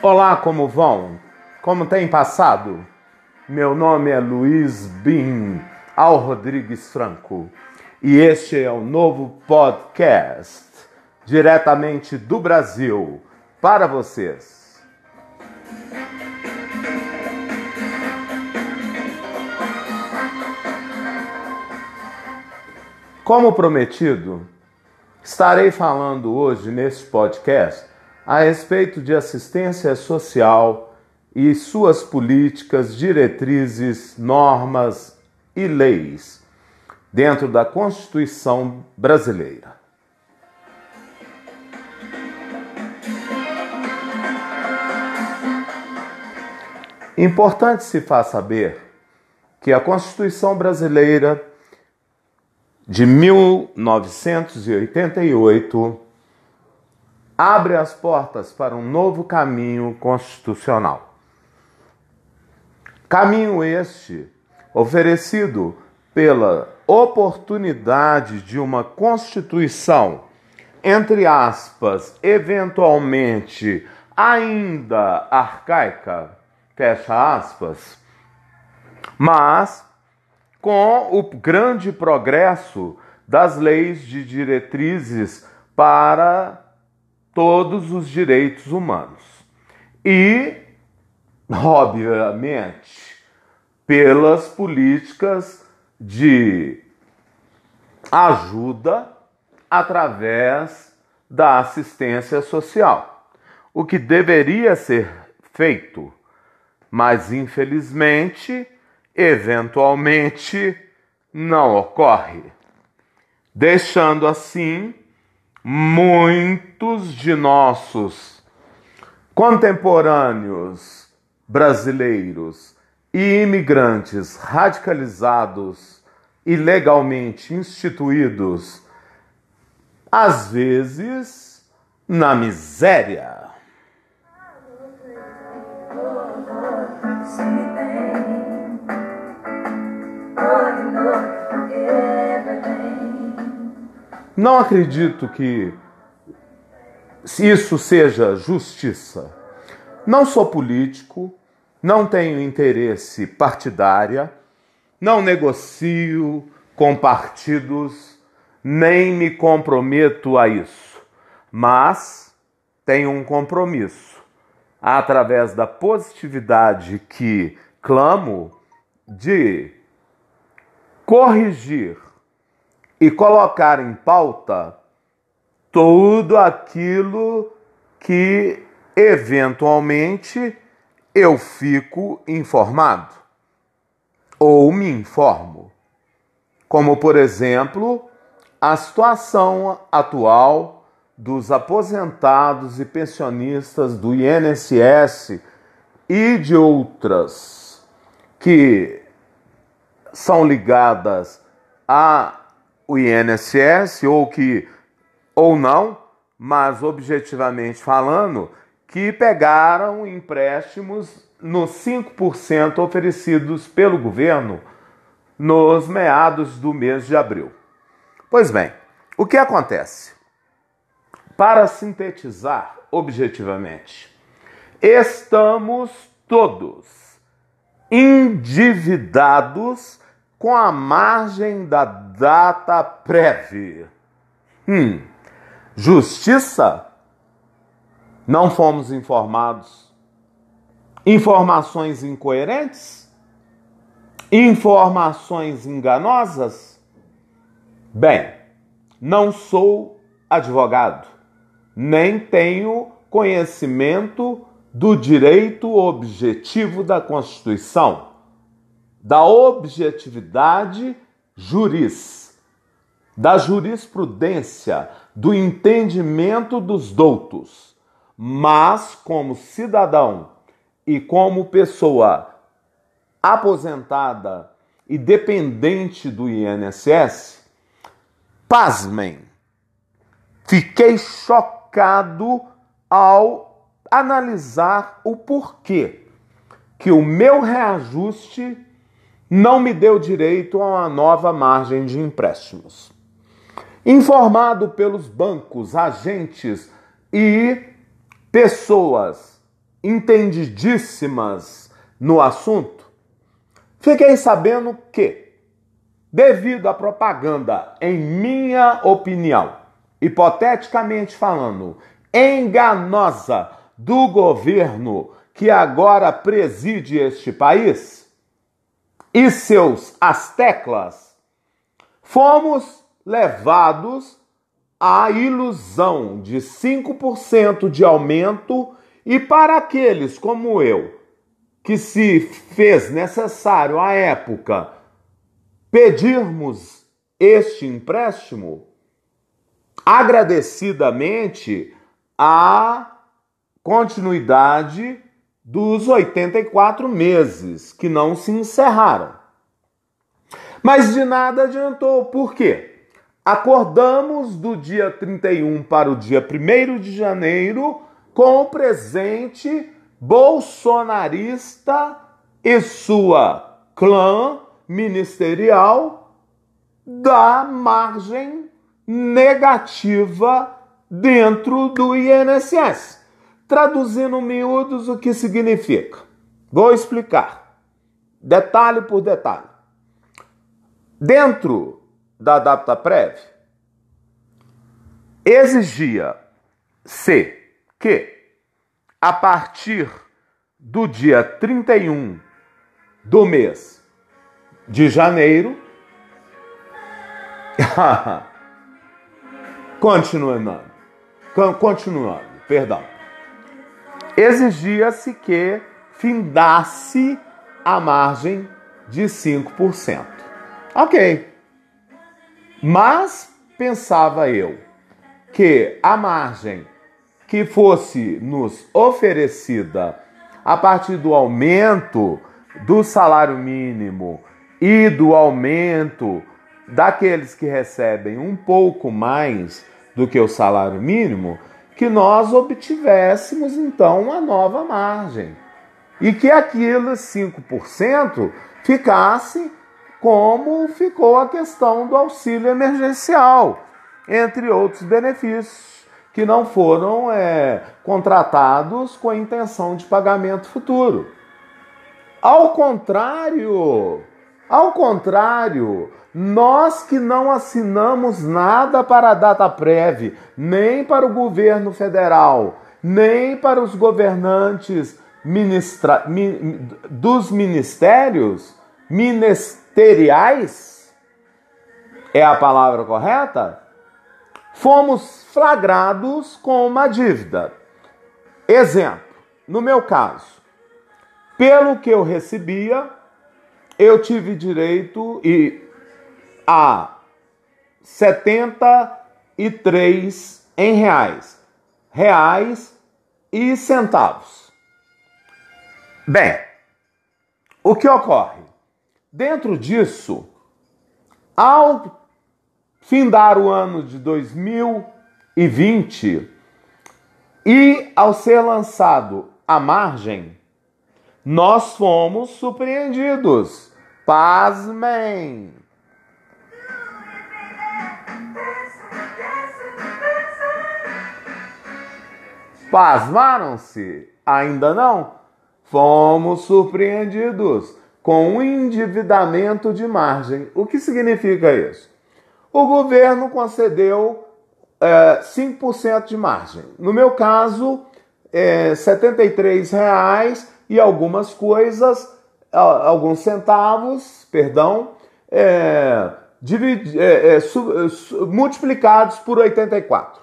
Olá, como vão? Como tem passado? Meu nome é Luiz Bin Al Rodrigues Franco e este é o novo podcast diretamente do Brasil para vocês. Como prometido, estarei falando hoje neste podcast a respeito de assistência social e suas políticas, diretrizes, normas e leis dentro da Constituição brasileira. Importante se faz saber que a Constituição brasileira de 1988 abre as portas para um novo caminho constitucional. Caminho este oferecido pela oportunidade de uma Constituição, entre aspas, eventualmente ainda arcaica, fecha aspas, mas com o grande progresso das leis de diretrizes para todos os direitos humanos. E, obviamente, pelas políticas de ajuda através da assistência social. O que deveria ser feito, mas infelizmente, eventualmente, não ocorre, deixando assim muitos de nossos contemporâneos brasileiros e imigrantes radicalizados e legalmente instituídos, às vezes na miséria. Não acredito que isso seja justiça. Não sou político, não tenho interesse partidária, não negocio com partidos, nem me comprometo a isso. Mas tenho um compromisso, através da positividade que clamo, de corrigir e colocar em pauta tudo aquilo que eventualmente eu fico informado ou me informo. Como, por exemplo, a situação atual dos aposentados e pensionistas do INSS e de outras que são ligadas a o INSS ou que ou não, mas objetivamente falando, que pegaram empréstimos nos 5% oferecidos pelo governo nos meados do mês de abril. Pois bem, o que acontece? Para sintetizar objetivamente, estamos todos endividados com a margem da data prévia. Hum, justiça? Não fomos informados. Informações incoerentes? Informações enganosas? Bem, não sou advogado, nem tenho conhecimento do direito objetivo da Constituição da objetividade juris, da jurisprudência, do entendimento dos doutos, mas como cidadão e como pessoa aposentada e dependente do INSS, pasmem, fiquei chocado ao analisar o porquê que o meu reajuste não me deu direito a uma nova margem de empréstimos. Informado pelos bancos, agentes e pessoas entendidíssimas no assunto, fiquei sabendo que, devido à propaganda, em minha opinião, hipoteticamente falando, enganosa do governo que agora preside este país e seus asteclas, fomos levados à ilusão de 5% de aumento e para aqueles como eu, que se fez necessário à época pedirmos este empréstimo, agradecidamente a continuidade dos 84 meses que não se encerraram. Mas de nada adiantou, por quê? Acordamos do dia 31 para o dia 1 de janeiro com o presente bolsonarista e sua clã ministerial da margem negativa dentro do INSS. Traduzindo miúdos, o que significa? Vou explicar, detalhe por detalhe. Dentro da DataPrev, exigia-se que, a partir do dia 31 do mês de janeiro, continuando, continuando, perdão, exigia-se que findasse a margem de 5%. Ok. Mas pensava eu que a margem que fosse nos oferecida a partir do aumento do salário mínimo e do aumento daqueles que recebem um pouco mais do que o salário mínimo, que nós obtivéssemos então uma nova margem. E que aquilo 5% ficasse como ficou a questão do auxílio emergencial, entre outros benefícios que não foram é, contratados com a intenção de pagamento futuro. Ao contrário, ao contrário, nós que não assinamos nada para a data prévia, nem para o governo federal, nem para os governantes ministra... dos ministérios, ministeriais, é a palavra correta? Fomos flagrados com uma dívida. Exemplo, no meu caso, pelo que eu recebia, eu tive direito e a 73 em reais, reais e centavos. Bem, o que ocorre? Dentro disso, ao findar o ano de 2020 e ao ser lançado a margem, nós fomos surpreendidos. Pasmem! Pasmaram-se? Ainda não? Fomos surpreendidos com um endividamento de margem. O que significa isso? O governo concedeu é, 5% de margem. No meu caso, é, R$ 73,00 e algumas coisas, alguns centavos, perdão, é, dividi, é, é, su, é, multiplicados por 84.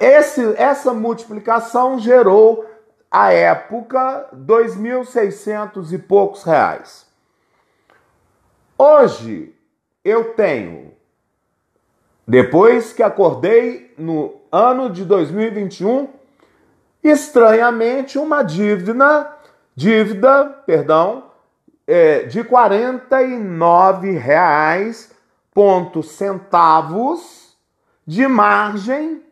Esse, essa multiplicação gerou, à época, 2.600 e poucos reais. Hoje, eu tenho, depois que acordei no ano de 2021, estranhamente uma dívida, dívida, perdão, é, de R$ 49,00 ponto centavos de margem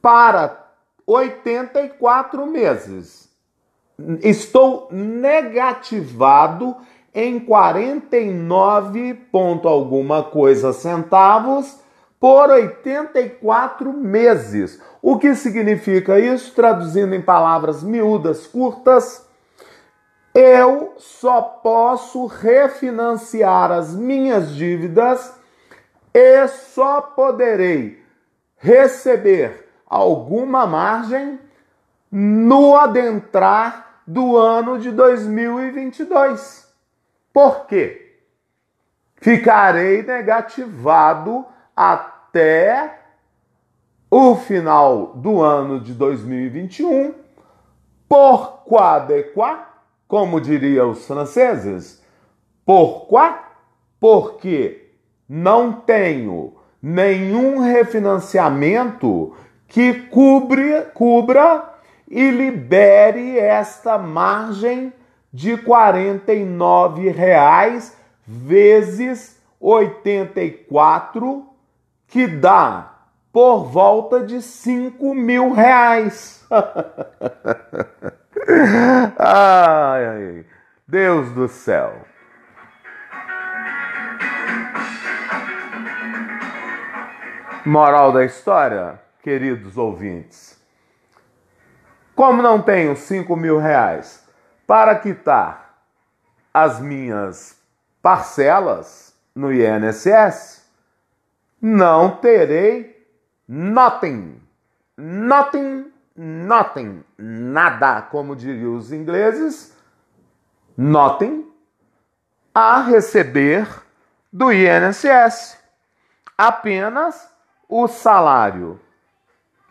para 84 meses. estou negativado em 49 ponto alguma coisa centavos por 84 meses. O que significa isso? Traduzindo em palavras miúdas, curtas, eu só posso refinanciar as minhas dívidas e só poderei receber alguma margem no adentrar do ano de 2022. Por quê? Ficarei negativado até o final do ano de 2021, por quoi como diriam os franceses, por quoi? Porque não tenho nenhum refinanciamento que cubra, cubra e libere esta margem de 49 reais vezes 84 que dá por volta de 5 mil reais. ai, ai, Deus do céu. Moral da história, queridos ouvintes. Como não tenho 5 mil reais para quitar as minhas parcelas no INSS, não terei nothing, nothing, nothing, nada, como diriam os ingleses, nothing, a receber do INSS. Apenas o salário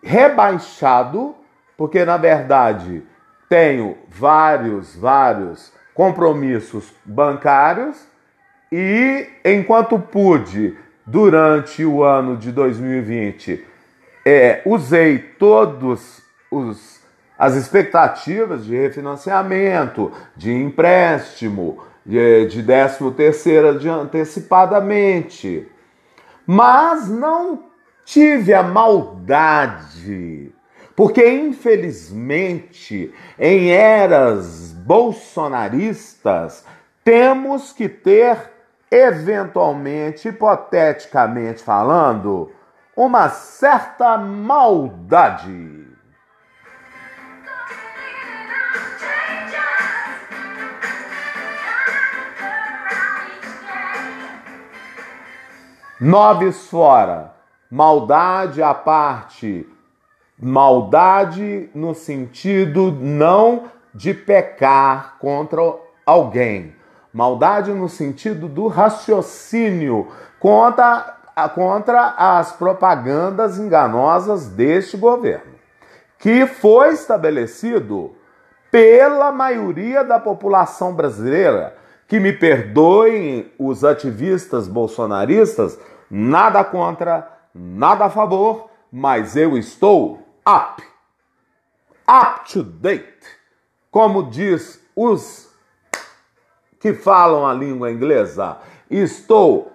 rebaixado, porque na verdade tenho vários, vários compromissos bancários e enquanto pude durante o ano de 2020, é, usei todos os as expectativas de refinanciamento, de empréstimo, de, de 13 terceira de antecipadamente. Mas não tive a maldade, porque infelizmente em eras bolsonaristas temos que ter eventualmente, hipoteticamente falando, uma certa maldade. Nobres fora, maldade à parte, maldade no sentido não de pecar contra alguém, Maldade no sentido do raciocínio contra, contra as propagandas enganosas deste governo, que foi estabelecido pela maioria da população brasileira. Que me perdoem os ativistas bolsonaristas, nada contra, nada a favor, mas eu estou up, up to date, como diz os que falam a língua inglesa, estou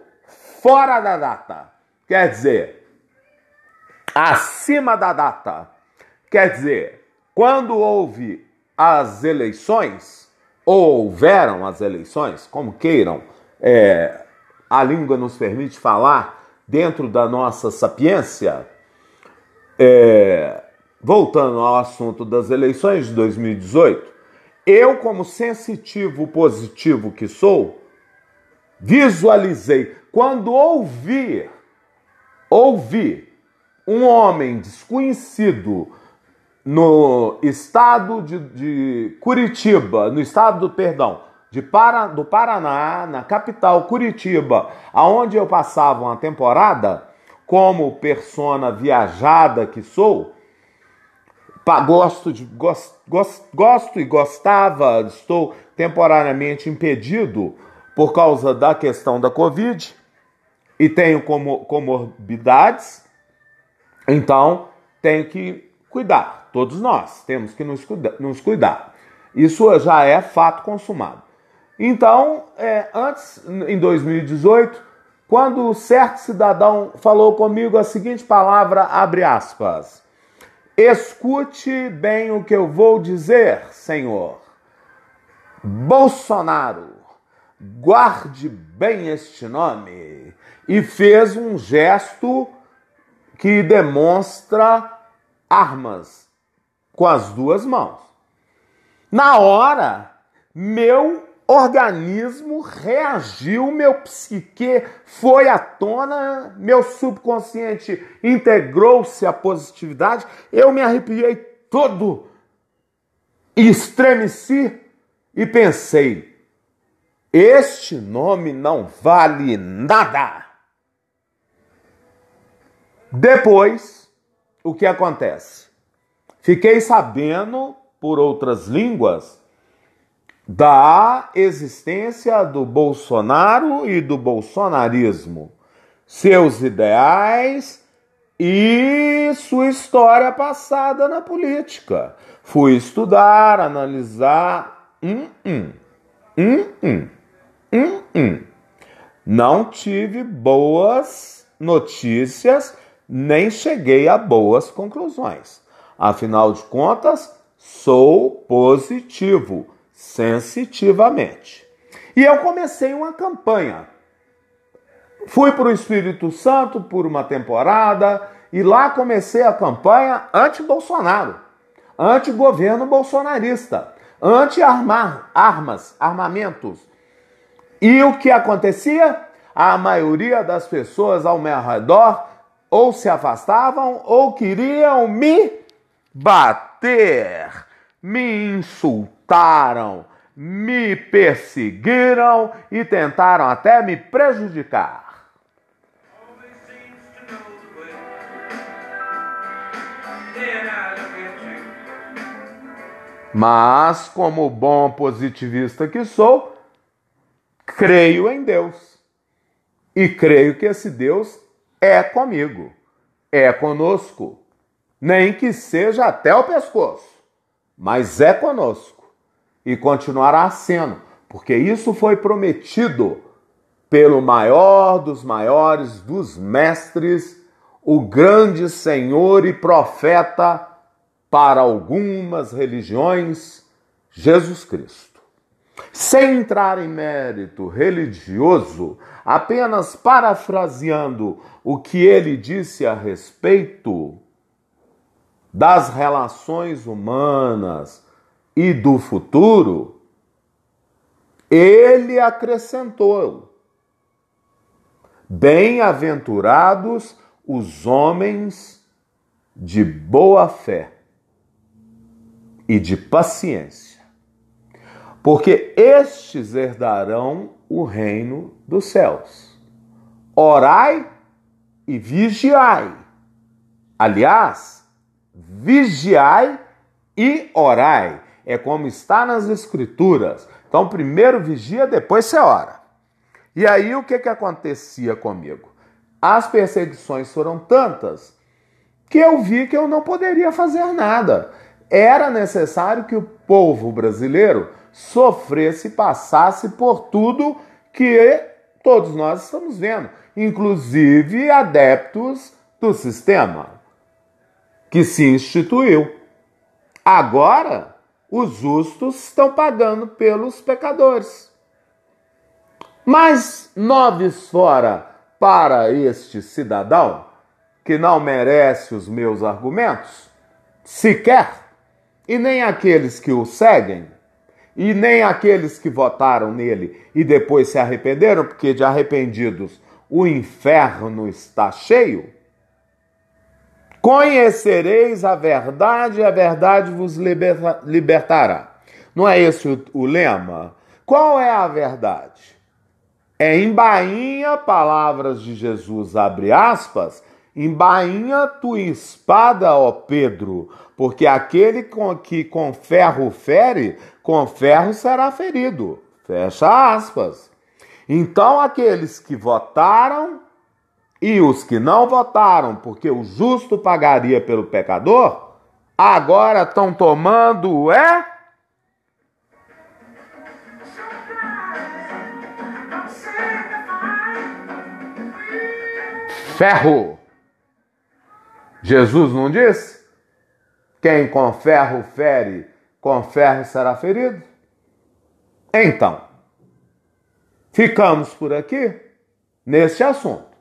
fora da data. Quer dizer, acima da data. Quer dizer, quando houve as eleições, ou houveram as eleições, como queiram, é, a língua nos permite falar dentro da nossa sapiência. É, voltando ao assunto das eleições de 2018, eu, como sensitivo positivo que sou, visualizei quando ouvi, ouvi um homem desconhecido no estado de, de Curitiba, no estado do perdão, de Para, do Paraná, na capital Curitiba, aonde eu passava uma temporada, como persona viajada que sou, gosto, de, gosto, gosto e gostava, estou temporariamente impedido por causa da questão da Covid e tenho como comorbidades, então tenho que cuidar. Todos nós temos que nos, nos cuidar. Isso já é fato consumado. Então, é, antes, em 2018, quando certo cidadão falou comigo a seguinte palavra, abre aspas, Escute bem o que eu vou dizer, Senhor. Bolsonaro, guarde bem este nome. E fez um gesto que demonstra armas com as duas mãos. Na hora, meu organismo reagiu, meu psique foi à tona, meu subconsciente integrou-se à positividade, eu me arrepiei todo, estremeci e pensei: este nome não vale nada. Depois, o que acontece? Fiquei sabendo por outras línguas da existência do Bolsonaro e do bolsonarismo, seus ideais e sua história passada na política. Fui estudar, analisar. Hum, hum, hum, hum, hum. Não tive boas notícias, nem cheguei a boas conclusões. Afinal de contas, sou positivo sensitivamente. E eu comecei uma campanha. Fui para o Espírito Santo por uma temporada e lá comecei a campanha anti-Bolsonaro, anti-governo bolsonarista, anti-armas, armamentos. E o que acontecia? A maioria das pessoas ao meu redor ou se afastavam ou queriam me bater, me insultar me perseguiram e tentaram até me prejudicar. Mas, como bom positivista que sou, creio em Deus. E creio que esse Deus é comigo, é conosco, nem que seja até o pescoço, mas é conosco e continuará sendo, porque isso foi prometido pelo maior dos maiores dos mestres, o grande Senhor e profeta para algumas religiões, Jesus Cristo. Sem entrar em mérito religioso, apenas parafraseando o que ele disse a respeito das relações humanas, e do futuro, ele acrescentou: Bem-aventurados os homens de boa fé e de paciência, porque estes herdarão o reino dos céus. Orai e vigiai. Aliás, vigiai e orai é como está nas Escrituras. Então, primeiro vigia, depois você ora. E aí, o que, que acontecia comigo? As perseguições foram tantas que eu vi que eu não poderia fazer nada. Era necessário que o povo brasileiro sofresse, passasse por tudo que todos nós estamos vendo, inclusive adeptos do sistema que se instituiu. Agora, os justos estão pagando pelos pecadores. Mas noves fora para este cidadão que não merece os meus argumentos, sequer, e nem aqueles que o seguem, e nem aqueles que votaram nele e depois se arrependeram, porque de arrependidos o inferno está cheio. Conhecereis a verdade a verdade vos libertará. Não é esse o, o lema? Qual é a verdade? É em bainha, palavras de Jesus, abre aspas, em bainha tua espada, ó Pedro, porque aquele com, que com ferro fere, com ferro será ferido. Fecha aspas. Então aqueles que votaram e os que não votaram, porque o justo pagaria pelo pecador, agora estão tomando é ferro. Jesus não disse? Quem com ferro fere, com ferro será ferido? Então, ficamos por aqui neste assunto.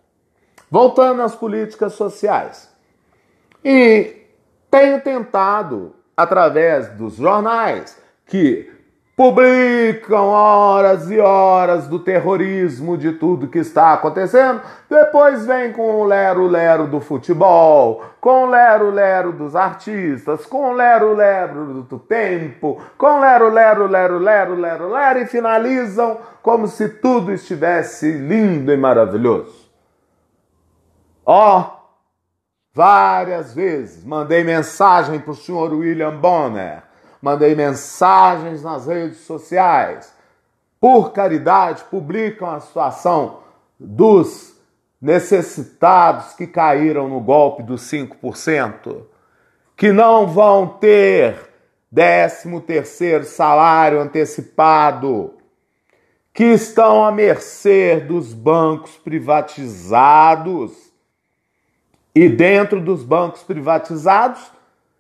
Voltando às políticas sociais. E tenho tentado, através dos jornais, que publicam horas e horas do terrorismo, de tudo que está acontecendo, depois vem com o lero-lero do futebol, com o lero-lero dos artistas, com o lero-lero do tempo, com o lero-lero, lero-lero, lero-lero e finalizam como se tudo estivesse lindo e maravilhoso. Ó, oh, várias vezes mandei mensagem para o senhor William Bonner mandei mensagens nas redes sociais. Por caridade, publicam a situação dos necessitados que caíram no golpe dos 5%, que não vão ter 13 terceiro salário antecipado, que estão à mercê dos bancos privatizados e dentro dos bancos privatizados,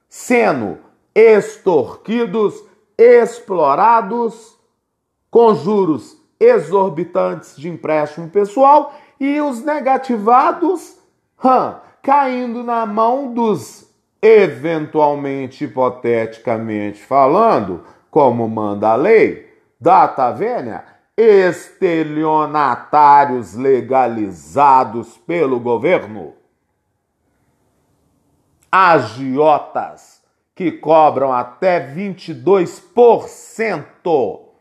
sendo extorquidos, explorados, com juros exorbitantes de empréstimo pessoal e os negativados hum, caindo na mão dos, eventualmente, hipoteticamente falando, como manda a lei, data vênia, estelionatários legalizados pelo governo. Agiotas que cobram até 22%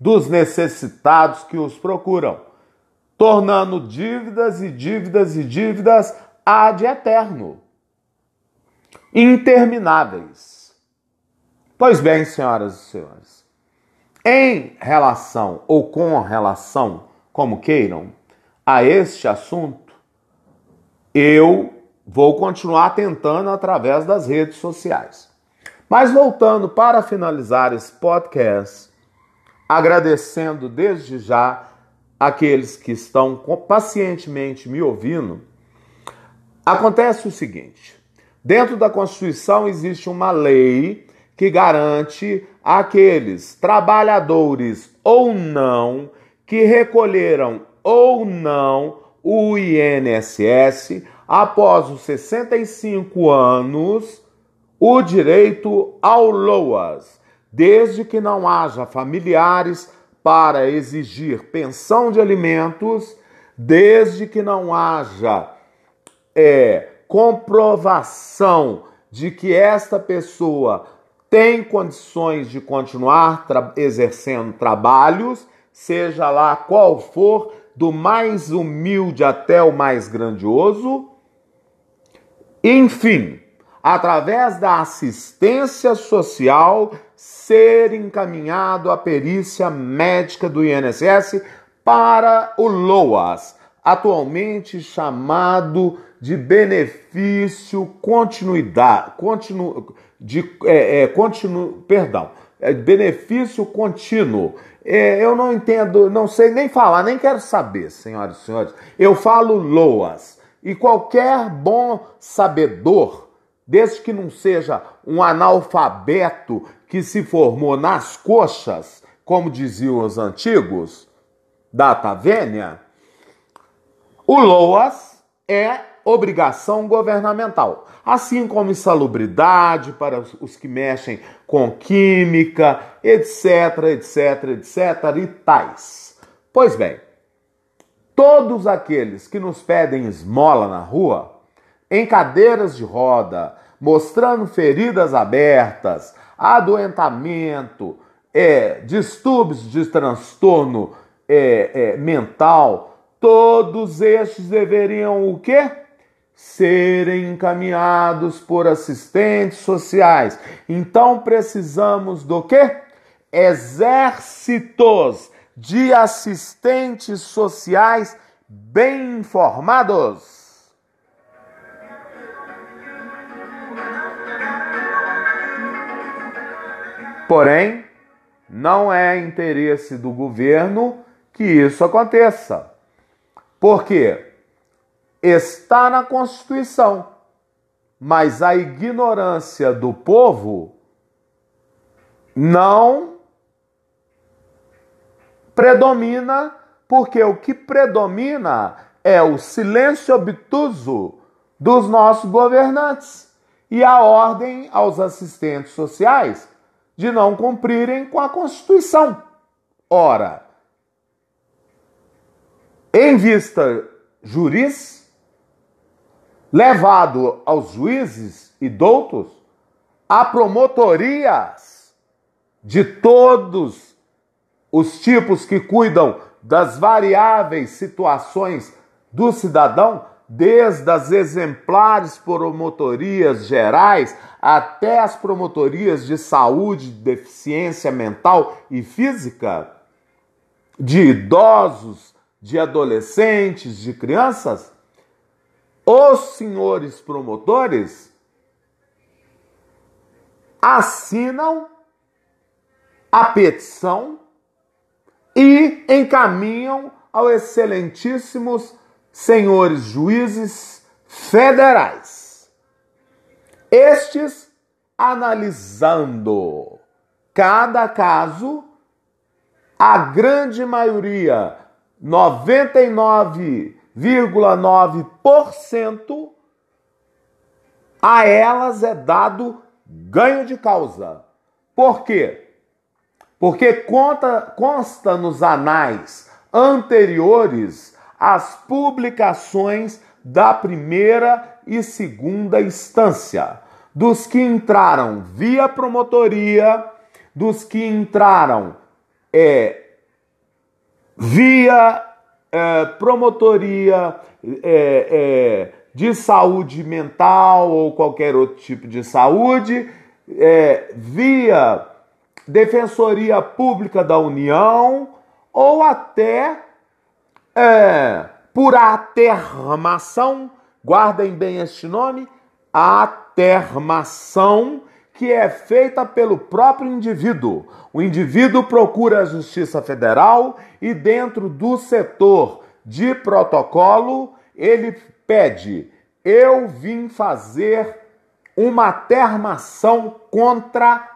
dos necessitados que os procuram, tornando dívidas e dívidas e dívidas ad eterno, intermináveis. Pois bem, senhoras e senhores, em relação ou com relação, como queiram, a este assunto, eu vou continuar tentando através das redes sociais. Mas voltando para finalizar esse podcast, agradecendo desde já aqueles que estão pacientemente me ouvindo, acontece o seguinte: dentro da Constituição existe uma lei que garante aqueles trabalhadores ou não que recolheram ou não o INSS após os 65 anos, o direito ao LOAS, desde que não haja familiares para exigir pensão de alimentos, desde que não haja é, comprovação de que esta pessoa tem condições de continuar tra exercendo trabalhos, seja lá qual for, do mais humilde até o mais grandioso, enfim, através da assistência social, ser encaminhado à perícia médica do INSS para o LOAS, atualmente chamado de benefício continuidade, continu, de, é, é, continu, perdão, é, benefício contínuo. É, eu não entendo, não sei nem falar, nem quero saber, senhoras e senhores. Eu falo LOAS. E qualquer bom sabedor, desde que não seja um analfabeto que se formou nas coxas, como diziam os antigos, da Tavênia, o LOAS é obrigação governamental, assim como insalubridade para os que mexem com química, etc, etc, etc e tais. Pois bem, Todos aqueles que nos pedem esmola na rua, em cadeiras de roda, mostrando feridas abertas, adoentamento, é, distúrbios de transtorno é, é, mental, todos estes deveriam o quê? Serem encaminhados por assistentes sociais. Então precisamos do quê? Exércitos de assistentes sociais bem informados. Porém, não é interesse do governo que isso aconteça. Porque está na Constituição mas a ignorância do povo não predomina, porque o que predomina é o silêncio obtuso dos nossos governantes e a ordem aos assistentes sociais de não cumprirem com a Constituição. Ora, em vista juris, levado aos juízes e doutos, a promotorias de todos os tipos que cuidam das variáveis situações do cidadão, desde as exemplares promotorias gerais até as promotorias de saúde, deficiência mental e física, de idosos, de adolescentes, de crianças, os senhores promotores assinam a petição e encaminham ao excelentíssimos senhores juízes federais. Estes analisando cada caso, a grande maioria, 99,9%, a elas é dado ganho de causa. Por quê? Porque conta, consta nos anais anteriores as publicações da primeira e segunda instância, dos que entraram via promotoria, dos que entraram é, via é, promotoria é, é, de saúde mental ou qualquer outro tipo de saúde, é, via Defensoria Pública da União ou até é, por atermação, guardem bem este nome, atermação que é feita pelo próprio indivíduo. O indivíduo procura a Justiça Federal e, dentro do setor de protocolo, ele pede: eu vim fazer uma atermação contra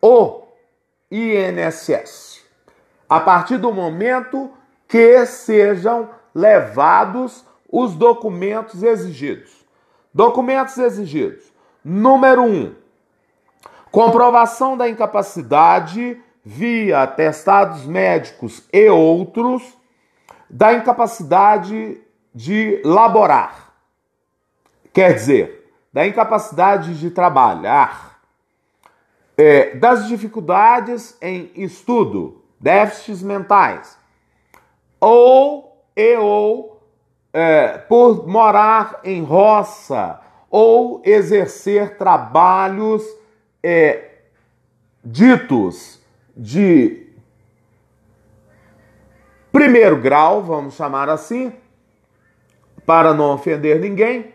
o INSS. A partir do momento que sejam levados os documentos exigidos. Documentos exigidos. Número 1. Um, comprovação da incapacidade via atestados médicos e outros da incapacidade de laborar. Quer dizer, da incapacidade de trabalhar é, das dificuldades em estudo, déficits mentais, ou e ou é, por morar em roça ou exercer trabalhos é, ditos de primeiro grau, vamos chamar assim, para não ofender ninguém,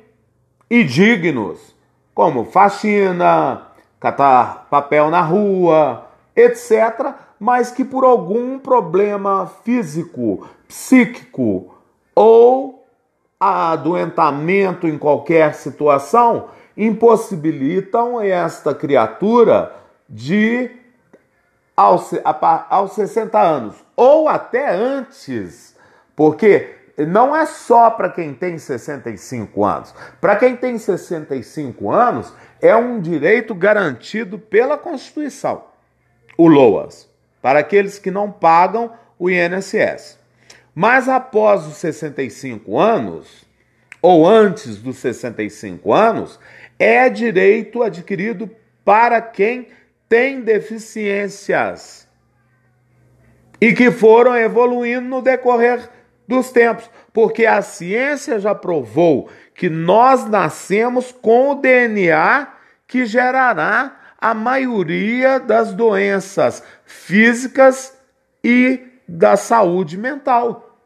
e dignos, como faxina, catar papel na rua, etc., mas que por algum problema físico, psíquico ou adoentamento em qualquer situação impossibilitam esta criatura de aos, aos 60 anos ou até antes, porque não é só para quem tem 65 anos. Para quem tem 65 anos, é um direito garantido pela Constituição, o LOAS, para aqueles que não pagam o INSS. Mas após os 65 anos, ou antes dos 65 anos, é direito adquirido para quem tem deficiências e que foram evoluindo no decorrer dos tempos, porque a ciência já provou que nós nascemos com o DNA que gerará a maioria das doenças físicas e da saúde mental.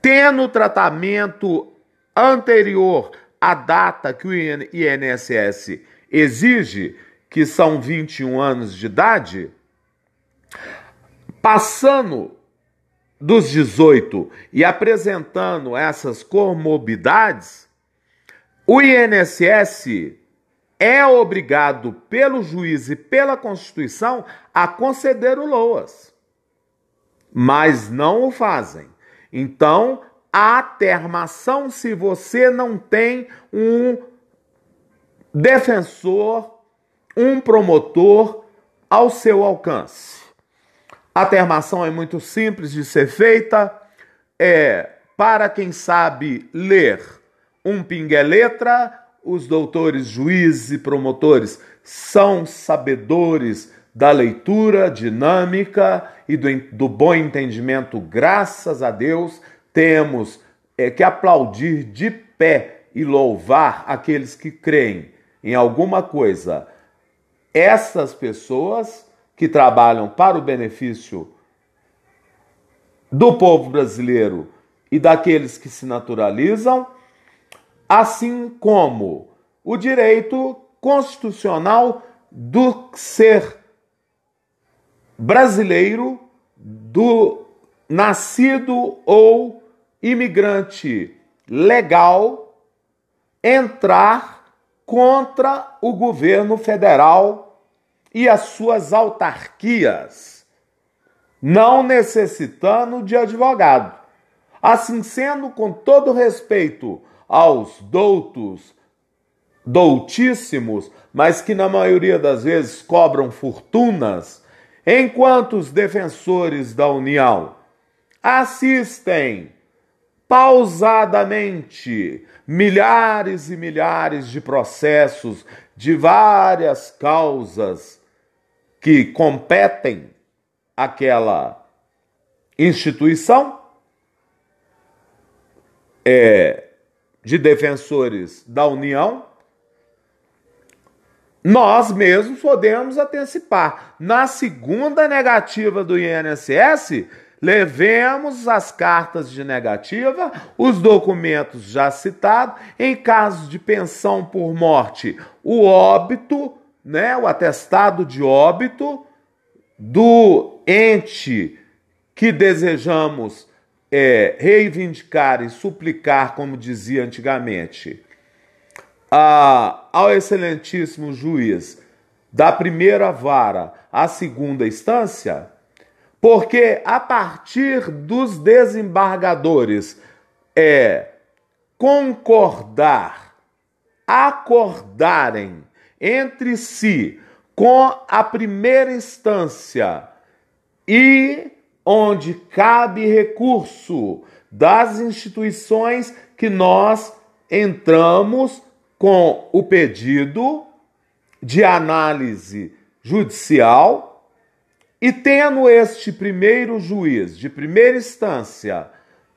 Tendo tratamento anterior à data que o INSS exige, que são 21 anos de idade, passando dos 18 e apresentando essas comorbidades, o INSS é obrigado pelo juiz e pela Constituição a conceder o LOAS, mas não o fazem. Então, a termação se você não tem um defensor, um promotor ao seu alcance. A termação é muito simples de ser feita, é para quem sabe ler um pingue-letra, os doutores, juízes e promotores são sabedores da leitura dinâmica e do, do bom entendimento, graças a Deus, temos é, que aplaudir de pé e louvar aqueles que creem em alguma coisa. Essas pessoas que trabalham para o benefício do povo brasileiro e daqueles que se naturalizam assim como o direito constitucional do ser brasileiro, do nascido ou imigrante legal entrar contra o governo federal e as suas autarquias, não necessitando de advogado. Assim sendo, com todo respeito aos doutos, doutíssimos, mas que na maioria das vezes cobram fortunas, enquanto os defensores da União assistem pausadamente milhares e milhares de processos de várias causas que competem àquela instituição, é, de defensores da União, nós mesmos podemos antecipar. Na segunda negativa do INSS, levemos as cartas de negativa, os documentos já citados, em caso de pensão por morte, o óbito, né, o atestado de óbito do ente que desejamos é, reivindicar e suplicar, como dizia antigamente, a, ao excelentíssimo juiz da primeira vara à segunda instância, porque a partir dos desembargadores é concordar, acordarem entre si com a primeira instância e onde cabe recurso das instituições que nós entramos com o pedido de análise judicial e tendo este primeiro juiz de primeira instância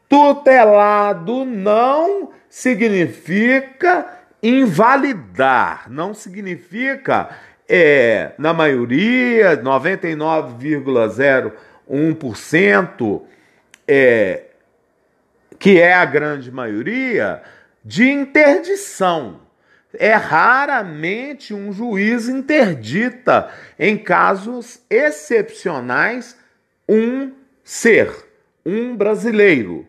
tutelado não significa invalidar, não significa é, na maioria 99,0 1%, é, que é a grande maioria, de interdição. É raramente um juiz interdita, em casos excepcionais, um ser, um brasileiro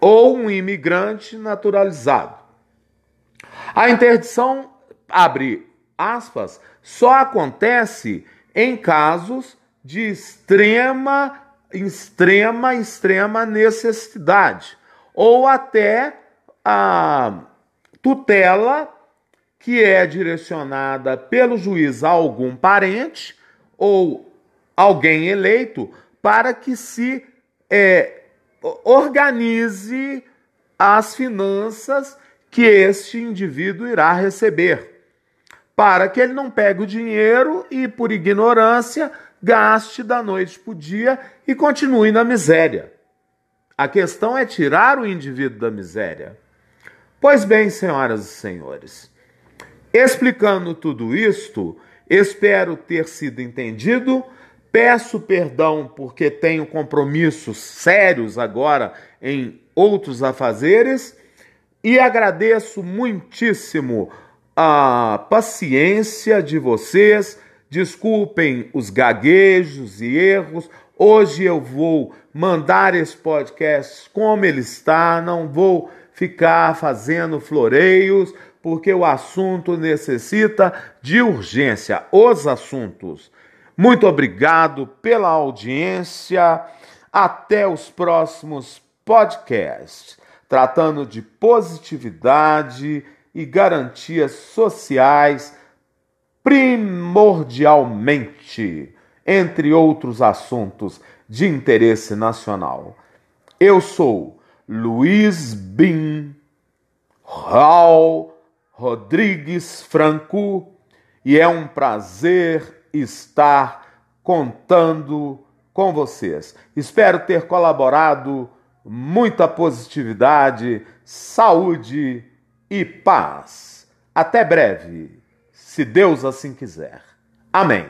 ou um imigrante naturalizado. A interdição, abre aspas, só acontece em casos de extrema, extrema, extrema necessidade, ou até a tutela que é direcionada pelo juiz a algum parente ou alguém eleito para que se é, organize as finanças que este indivíduo irá receber, para que ele não pegue o dinheiro e, por ignorância, gaste da noite para o dia e continue na miséria. A questão é tirar o indivíduo da miséria. Pois bem, senhoras e senhores, explicando tudo isto, espero ter sido entendido. Peço perdão porque tenho compromissos sérios agora em outros afazeres e agradeço muitíssimo a paciência de vocês Desculpem os gaguejos e erros. Hoje eu vou mandar esse podcast como ele está, não vou ficar fazendo floreios, porque o assunto necessita de urgência. Os assuntos. Muito obrigado pela audiência. Até os próximos podcasts, tratando de positividade e garantias sociais, primordialmente, entre outros assuntos de interesse nacional. Eu sou Luiz Bin Raul Rodrigues Franco e é um prazer estar contando com vocês. Espero ter colaborado muita positividade, saúde e paz. Até breve, se Deus assim quiser. Amém.